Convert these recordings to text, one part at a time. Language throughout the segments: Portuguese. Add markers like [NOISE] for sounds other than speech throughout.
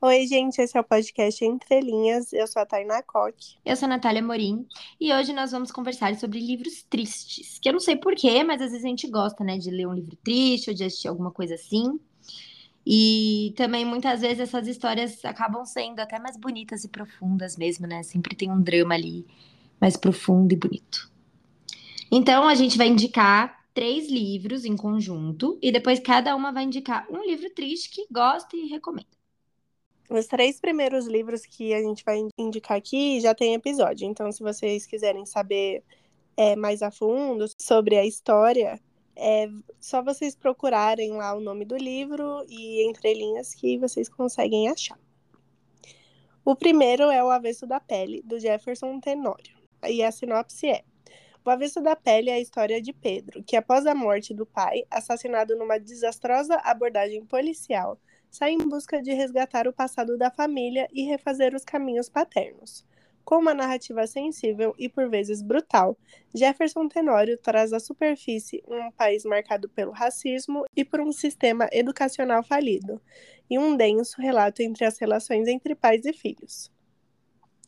Oi, gente, esse é o podcast Entre Linhas. Eu sou a Tainá Coque. Eu sou a Natália Morim e hoje nós vamos conversar sobre livros tristes. Que eu não sei porquê, mas às vezes a gente gosta, né, de ler um livro triste ou de assistir alguma coisa assim. E também muitas vezes essas histórias acabam sendo até mais bonitas e profundas mesmo, né? Sempre tem um drama ali mais profundo e bonito. Então a gente vai indicar três livros em conjunto e depois cada uma vai indicar um livro triste que gosta e recomenda. Os três primeiros livros que a gente vai indicar aqui já tem episódio, então se vocês quiserem saber é, mais a fundo sobre a história, é só vocês procurarem lá o nome do livro e entre linhas que vocês conseguem achar. O primeiro é O Avesso da Pele, do Jefferson Tenório. E a sinopse é: O Avesso da Pele é a história de Pedro, que após a morte do pai, assassinado numa desastrosa abordagem policial, sai em busca de resgatar o passado da família e refazer os caminhos paternos. Com uma narrativa sensível e por vezes brutal, Jefferson Tenório traz à superfície um país marcado pelo racismo e por um sistema educacional falido, e um denso relato entre as relações entre pais e filhos.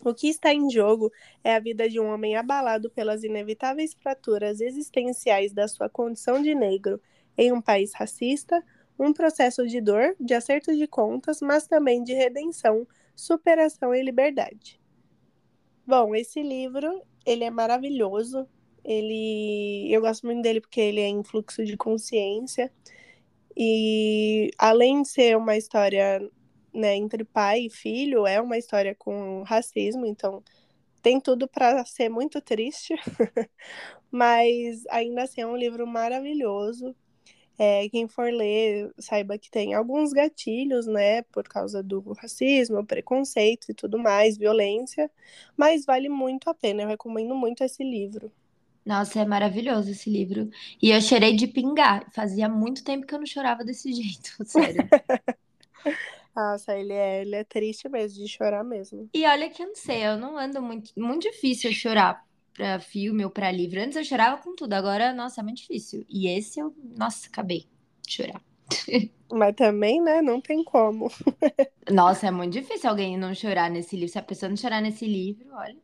O que está em jogo é a vida de um homem abalado pelas inevitáveis fraturas existenciais da sua condição de negro em um país racista, um processo de dor, de acerto de contas, mas também de redenção, superação e liberdade. Bom, esse livro, ele é maravilhoso. Ele, eu gosto muito dele porque ele é em fluxo de consciência. E além de ser uma história, né, entre pai e filho, é uma história com racismo, então tem tudo para ser muito triste. [LAUGHS] Mas ainda assim é um livro maravilhoso. É, quem for ler, saiba que tem alguns gatilhos, né, por causa do racismo, preconceito e tudo mais, violência, mas vale muito a pena. Eu recomendo muito esse livro. Nossa, é maravilhoso esse livro. E eu chorei de pingar. Fazia muito tempo que eu não chorava desse [LAUGHS] jeito, sério. [LAUGHS] Nossa, ele é, ele é triste mesmo, de chorar mesmo. E olha que eu não sei, eu não ando muito. Muito difícil chorar pra filme ou pra livro. Antes eu chorava com tudo, agora, nossa, é muito difícil. E esse eu, nossa, acabei de chorar. [LAUGHS] Mas também, né, não tem como. Nossa, é muito difícil alguém não chorar nesse livro. Se a pessoa não chorar nesse livro, olha.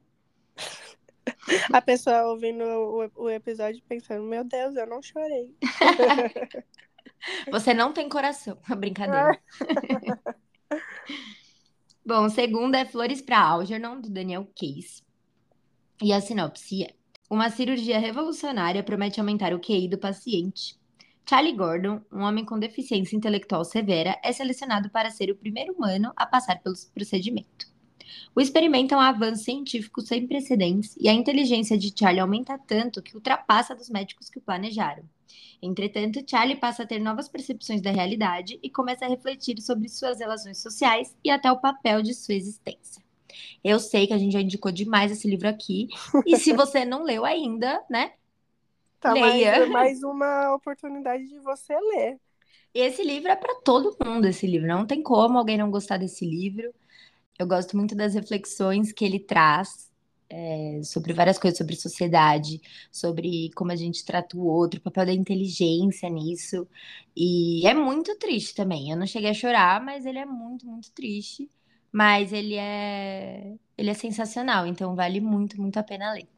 A pessoa ouvindo o, o episódio pensando, meu Deus, eu não chorei. [LAUGHS] Você não tem coração. [LAUGHS] Brincadeira. Bom, o segundo é Flores para Algernon, do Daniel Case. E a sinopse é: Uma cirurgia revolucionária promete aumentar o QI do paciente. Charlie Gordon, um homem com deficiência intelectual severa, é selecionado para ser o primeiro humano a passar pelo procedimento. O experimento é um avanço científico sem precedentes e a inteligência de Charlie aumenta tanto que ultrapassa dos médicos que o planejaram. Entretanto, Charlie passa a ter novas percepções da realidade e começa a refletir sobre suas relações sociais e até o papel de sua existência. Eu sei que a gente já indicou demais esse livro aqui. E se [LAUGHS] você não leu ainda, né? Tá, Leia. Mais, mais uma oportunidade de você ler. Esse livro é para todo mundo, esse livro. Não tem como alguém não gostar desse livro. Eu gosto muito das reflexões que ele traz é, sobre várias coisas, sobre sociedade, sobre como a gente trata o outro, o papel da inteligência nisso. E é muito triste também. Eu não cheguei a chorar, mas ele é muito, muito triste. Mas ele é, ele é sensacional, então vale muito, muito a pena ler.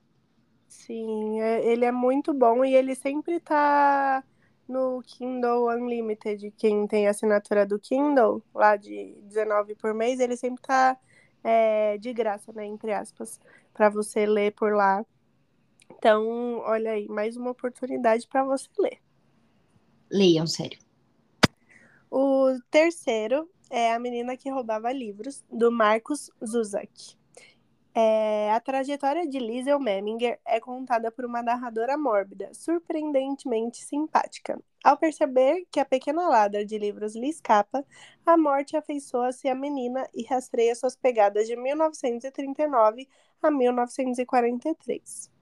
Sim, é, ele é muito bom e ele sempre tá no Kindle Unlimited. Quem tem assinatura do Kindle, lá de 19 por mês, ele sempre tá é, de graça, né? Entre aspas, para você ler por lá. Então, olha aí, mais uma oportunidade para você ler. Leiam, sério. O terceiro é A Menina que Roubava Livros, do Marcos Zuzak. É, a trajetória de Liesel Memminger é contada por uma narradora mórbida, surpreendentemente simpática. Ao perceber que a pequena ladra de livros lhe escapa, a morte afeiçoa-se à menina e rastreia suas pegadas de 1939 a 1943.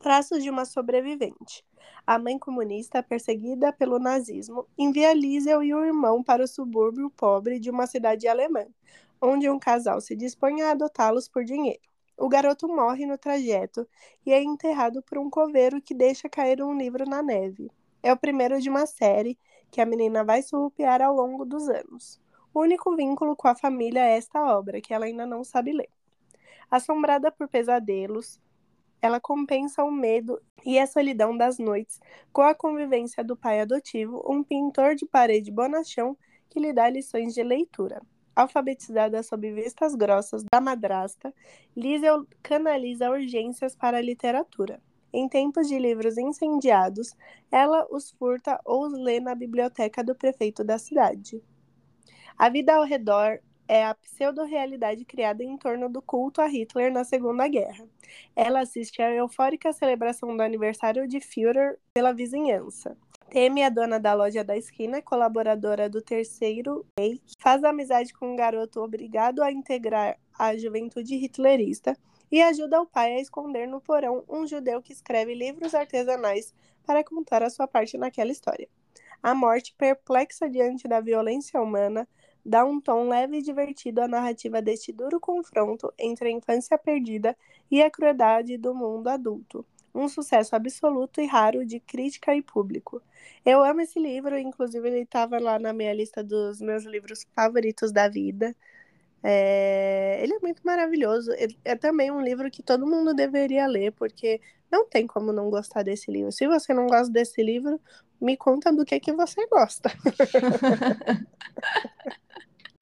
Traços de uma sobrevivente. A mãe comunista, perseguida pelo nazismo, envia Liesel e o irmão para o subúrbio pobre de uma cidade alemã, onde um casal se dispõe a adotá-los por dinheiro. O garoto morre no trajeto e é enterrado por um coveiro que deixa cair um livro na neve. É o primeiro de uma série que a menina vai surrupiar ao longo dos anos. O único vínculo com a família é esta obra, que ela ainda não sabe ler. Assombrada por pesadelos, ela compensa o medo e a solidão das noites com a convivência do pai adotivo, um pintor de parede bonachão que lhe dá lições de leitura. Alfabetizada sob vistas grossas da madrasta, Liesel canaliza urgências para a literatura. Em tempos de livros incendiados, ela os furta ou os lê na biblioteca do prefeito da cidade. A vida ao redor é a pseudo-realidade criada em torno do culto a Hitler na Segunda Guerra. Ela assiste à eufórica celebração do aniversário de Führer pela vizinhança. Teme, a dona da loja da esquina, colaboradora do Terceiro Reich, faz amizade com um garoto obrigado a integrar a juventude hitlerista e ajuda o pai a esconder no porão um judeu que escreve livros artesanais para contar a sua parte naquela história. A morte, perplexa diante da violência humana, dá um tom leve e divertido à narrativa deste duro confronto entre a infância perdida e a crueldade do mundo adulto. Um sucesso absoluto e raro de crítica e público. Eu amo esse livro, inclusive ele estava lá na minha lista dos meus livros favoritos da vida. É... Ele é muito maravilhoso. É também um livro que todo mundo deveria ler, porque não tem como não gostar desse livro. Se você não gosta desse livro, me conta do que, que você gosta. [LAUGHS] [LAUGHS]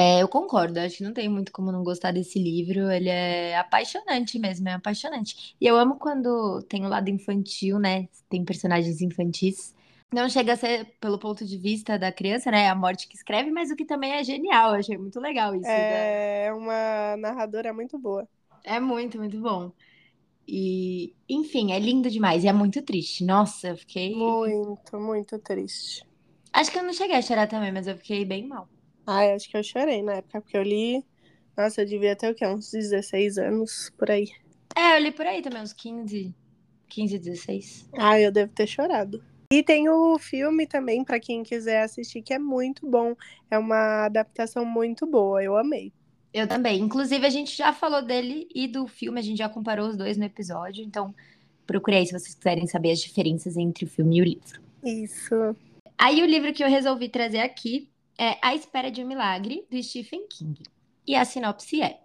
É, eu concordo, acho que não tem muito como não gostar desse livro. Ele é apaixonante mesmo, é apaixonante. E eu amo quando tem o lado infantil, né? Tem personagens infantis. Não chega a ser pelo ponto de vista da criança, né? A morte que escreve, mas o que também é genial. Eu achei muito legal isso. É né? uma narradora muito boa. É muito, muito bom. E, enfim, é lindo demais. E é muito triste. Nossa, eu fiquei. Muito, muito triste. Acho que eu não cheguei a chorar também, mas eu fiquei bem mal. Ai, acho que eu chorei na época, porque eu li. Nossa, eu devia ter o quê? Uns 16 anos por aí. É, eu li por aí também, uns 15, 15, 16. Ah, eu devo ter chorado. E tem o filme também, para quem quiser assistir, que é muito bom. É uma adaptação muito boa, eu amei. Eu também. Inclusive, a gente já falou dele e do filme, a gente já comparou os dois no episódio, então procurei se vocês quiserem saber as diferenças entre o filme e o livro. Isso. Aí o livro que eu resolvi trazer aqui é A Espera de um Milagre, do Stephen King. E a sinopse é: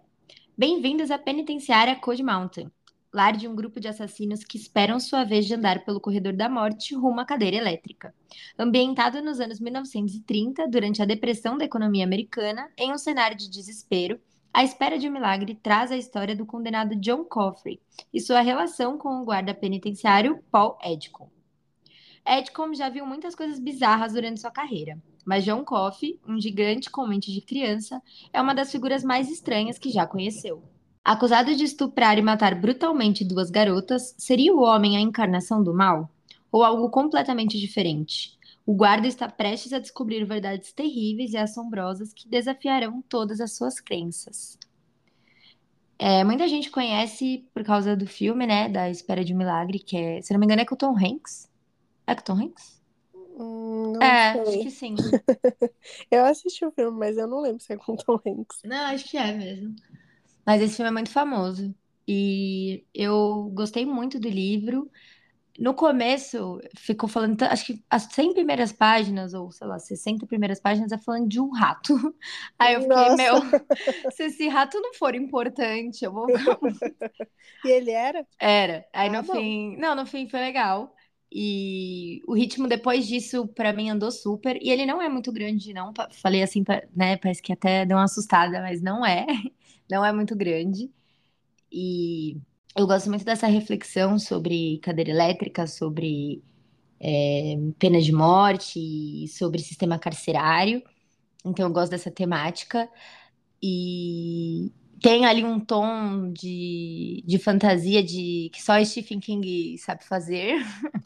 Bem-vindos à penitenciária Code Mountain, lar de um grupo de assassinos que esperam sua vez de andar pelo corredor da morte rumo à cadeira elétrica. Ambientado nos anos 1930, durante a depressão da economia americana, em um cenário de desespero, a Espera de um Milagre traz a história do condenado John Coffrey e sua relação com o guarda penitenciário Paul Edcombe. Edcombe já viu muitas coisas bizarras durante sua carreira, mas John Coffey, um gigante com mente de criança, é uma das figuras mais estranhas que já conheceu. Acusado de estuprar e matar brutalmente duas garotas, seria o homem a encarnação do mal? Ou algo completamente diferente? O guarda está prestes a descobrir verdades terríveis e assombrosas que desafiarão todas as suas crenças. É, muita gente conhece por causa do filme, né? Da Espera de um Milagre, que é, se não me engano, é com o Tom Hanks. É com o Tom Hanks? Hum, não é, sei. acho que sim. [LAUGHS] eu assisti o filme, mas eu não lembro se é com Tom Hanks. Não, acho que é mesmo. Mas esse filme é muito famoso. E eu gostei muito do livro. No começo, ficou falando, acho que as 100 primeiras páginas, ou sei lá, 60 primeiras páginas, é falando de um rato. [LAUGHS] Aí eu fiquei, Nossa. meu, [LAUGHS] se esse rato não for importante, eu vou. E ele era? Era. Aí Ah, no bom. fim. Não, no fim foi legal. E o ritmo depois disso, pra mim, andou super. E ele não é muito grande, não. Falei assim, né? Parece que até deu uma assustada, mas não é. [LAUGHS] Não é muito grande. E eu gosto muito dessa reflexão sobre cadeira elétrica, sobre é, pena de morte sobre sistema carcerário. Então eu gosto dessa temática. E tem ali um tom de, de fantasia de que só Stephen King sabe fazer.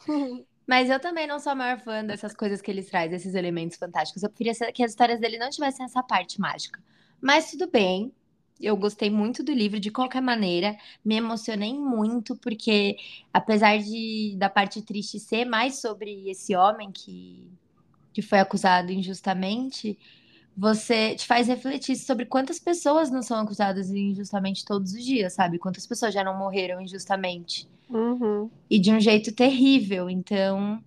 [LAUGHS] Mas eu também não sou a maior fã dessas coisas que ele traz, esses elementos fantásticos. Eu preferia que as histórias dele não tivessem essa parte mágica. Mas tudo bem. Eu gostei muito do livro, de qualquer maneira. Me emocionei muito, porque apesar de da parte triste ser mais sobre esse homem que, que foi acusado injustamente, você te faz refletir sobre quantas pessoas não são acusadas injustamente todos os dias, sabe? Quantas pessoas já não morreram injustamente Uhum. e de um jeito terrível. Então,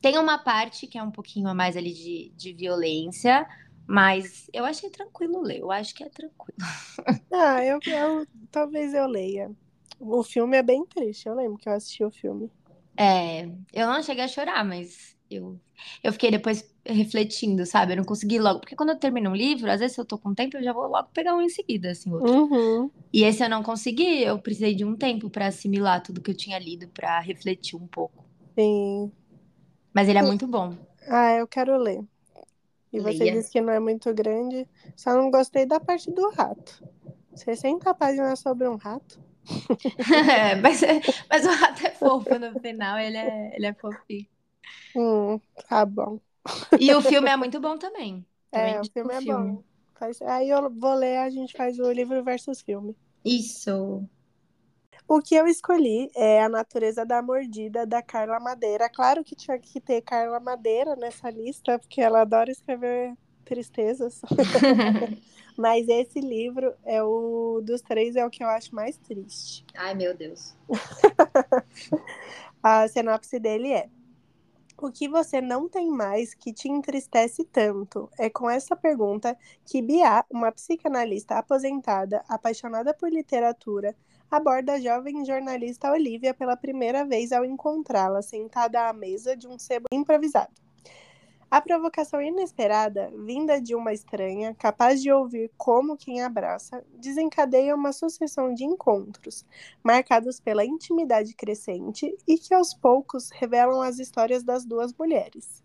tem uma parte que é um pouquinho a mais ali de, de violência, Mas eu achei tranquilo ler, eu acho que é tranquilo. [LAUGHS] Ah, eu, eu talvez eu leia. O filme é bem triste, eu lembro que eu assisti o filme. É, eu não cheguei a chorar, mas eu, eu fiquei depois refletindo, sabe? Eu não consegui logo. Porque quando eu termino um livro, às vezes se eu tô com tempo, eu já vou logo pegar um em seguida, assim, outro. Uhum. E esse eu não consegui, eu precisei de um tempo pra assimilar tudo que eu tinha lido, pra refletir um pouco. Sim. Mas ele é muito bom. Ah, eu quero ler. E você Leia. disse que não é muito grande. Só não gostei da parte do rato. 60 páginas sobre um rato. [LAUGHS] É, mas, mas o rato é fofo no final, ele é, ele é fofinho. Hum, tá bom. E o filme é muito bom também. Também É, o filme é bom. Aí eu vou ler, a gente faz o livro versus filme. Isso. O que eu escolhi é A Natureza da Mordida, da Carla Madeira. Claro que tinha que ter Carla Madeira nessa lista, porque ela adora escrever tristezas. [LAUGHS] Mas esse livro é o dos três é o que eu acho mais triste. Ai, meu Deus. [LAUGHS] A sinopse dele é: O que você não tem mais que te entristece tanto? É com essa pergunta que Bia, uma psicanalista aposentada, apaixonada por literatura, aborda a jovem jornalista Olivia pela primeira vez ao encontrá-la sentada à mesa de um sebo improvisado. A provocação inesperada, vinda de uma estranha, capaz de ouvir como quem abraça, desencadeia uma sucessão de encontros, marcados pela intimidade crescente e que aos poucos revelam as histórias das duas mulheres.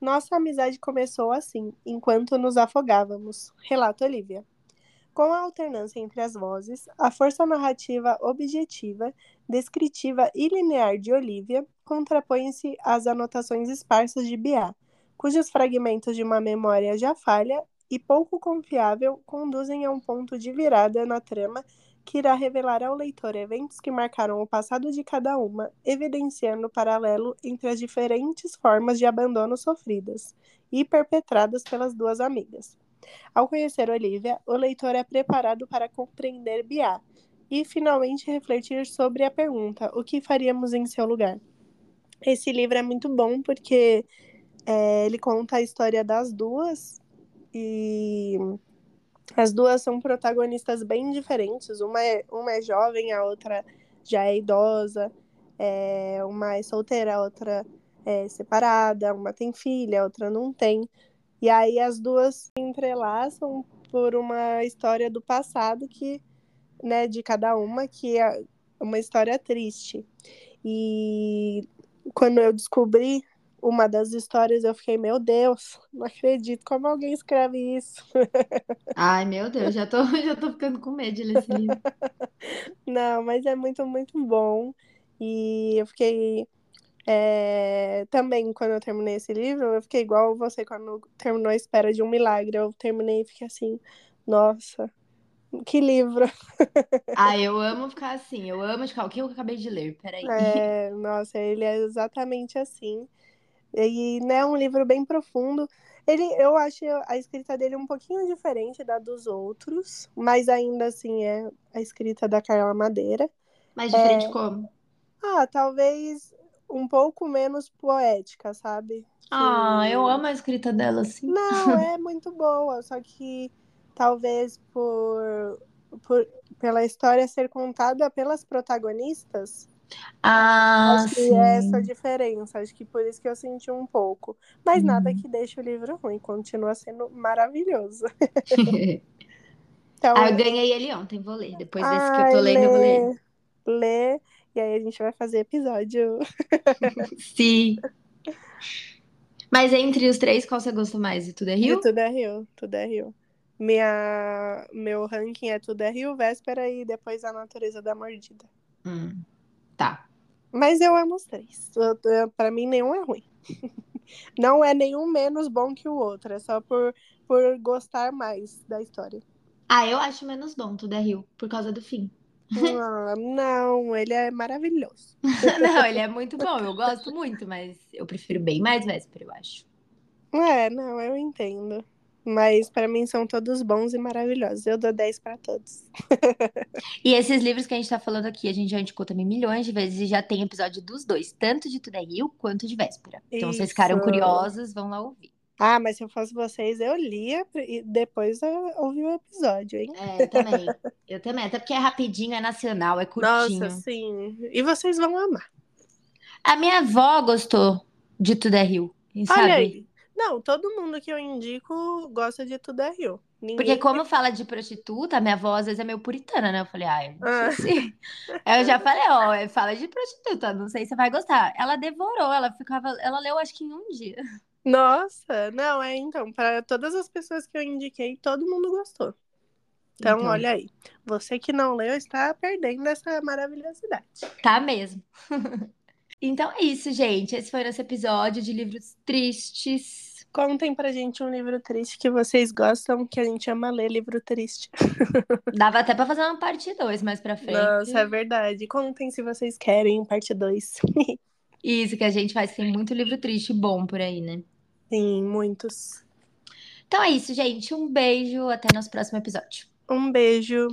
Nossa amizade começou assim, enquanto nos afogávamos, relata Olivia. Com a alternância entre as vozes, a força narrativa objetiva, descritiva e linear de Olivia contrapõe-se às anotações esparsas de Bia, cujos fragmentos de uma memória já falha e pouco confiável conduzem a um ponto de virada na trama que irá revelar ao leitor eventos que marcaram o passado de cada uma, evidenciando o paralelo entre as diferentes formas de abandono sofridas e perpetradas pelas duas amigas. Ao conhecer Olivia, o leitor é preparado para compreender Bia e finalmente refletir sobre a pergunta: o que faríamos em seu lugar? Esse livro é muito bom porque é, ele conta a história das duas e as duas são protagonistas bem diferentes. Uma é, uma é jovem, a outra já é idosa. É, uma é solteira, a outra é separada. Uma tem filha, a outra não tem. E aí as duas se entrelaçam por uma história do passado que, né, de cada uma, que é uma história triste. E quando eu descobri uma das histórias, eu fiquei, meu Deus, não acredito como alguém escreve isso. [LAUGHS] Ai, meu Deus, já tô, [LAUGHS] já tô ficando com medo de ler esse livro. Não, mas é muito, muito bom. E eu fiquei. é, Também, quando eu terminei esse livro, eu fiquei igual você quando terminou A Espera de um Milagre. Eu terminei e fiquei assim, nossa, que livro. [LAUGHS] Ah, eu amo ficar assim, eu amo ficar. O que eu acabei de ler? Peraí. É, nossa, ele é exatamente assim. E né, é um livro bem profundo. Ele, eu acho a escrita dele um pouquinho diferente da dos outros, mas ainda assim é a escrita da Carla Madeira. Mais diferente como? Ah, talvez um pouco menos poética, sabe? Ah, Que- eu amo a escrita dela, assim. Não, [LAUGHS] é muito boa, só que talvez por, por pela história ser contada pelas protagonistas, Ah, acho que sim. é essa a diferença. Acho que por isso que eu senti um pouco. Mas nada Uhum. que deixe o livro ruim, continua sendo maravilhoso. [LAUGHS] Então, Ah, eu ganhei ele ontem, vou ler. Depois desse que eu ai, tô lendo, eu vou ler. lê, lê, e aí a gente vai fazer episódio. [LAUGHS] Sim. Mas entre os três, qual você gosta mais? De Tudo é Rio? Tudo é Rio, Tudo é Rio. Minha, meu ranking é Tudo é Rio, Véspera e depois A Natureza da Mordida. Hum, tá. Mas eu amo os três. Pra mim, nenhum é ruim. [LAUGHS] Não é nenhum menos bom que o outro, é só por, por gostar mais da história. Ah, eu acho menos bom Tudo é Rio, por causa do fim. [LAUGHS] Ah, não, ele é maravilhoso. [LAUGHS] Não, ele é muito bom, eu gosto muito, mas eu prefiro bem mais Véspera, eu acho. É, não, eu entendo. Mas pra mim são todos bons e maravilhosos. Eu dou 10 pra todos. E esses livros que a gente tá falando aqui, a gente já indicou também milhões de vezes e já tem episódio dos dois, tanto de Tudo é Rio quanto de Véspera. Então, vocês ficaram Isso. curiosos, vão lá ouvir. Ah, mas se eu fosse vocês, eu lia e depois eu ouvi o episódio, hein? É, eu também. Eu também. Até porque é rapidinho, é nacional, é curtinho. Nossa, sim. E vocês vão amar. A minha avó gostou de Tudo é Rio, sabe? Olha aí. Não, todo mundo que eu indico gosta de Tudo é Rio. Ninguém... Porque como fala de prostituta, minha avó às vezes é meio puritana, né? Eu falei, ai, Ah. se... [LAUGHS] Eu já falei, ó, fala de prostituta, não sei se você vai gostar. Ela devorou, ela ficava, ela leu acho que em um dia. Nossa, não, é então, para todas as pessoas que eu indiquei, todo mundo gostou. Então, Então. olha aí. Você que não leu está perdendo essa maravilhosidade. Tá mesmo. [LAUGHS] Então é isso, gente. Esse foi nosso episódio de livros tristes. Contem pra gente um livro triste que vocês gostam, que a gente ama ler livro triste. [LAUGHS] Dava até pra fazer uma parte 2 mais pra frente. Nossa, é verdade. Contem se vocês querem parte 2. [LAUGHS] Isso que a gente faz, tem muito livro triste bom por aí, né? Sim, muitos. Então é isso, gente. Um beijo, até nosso próximo episódio. Um beijo.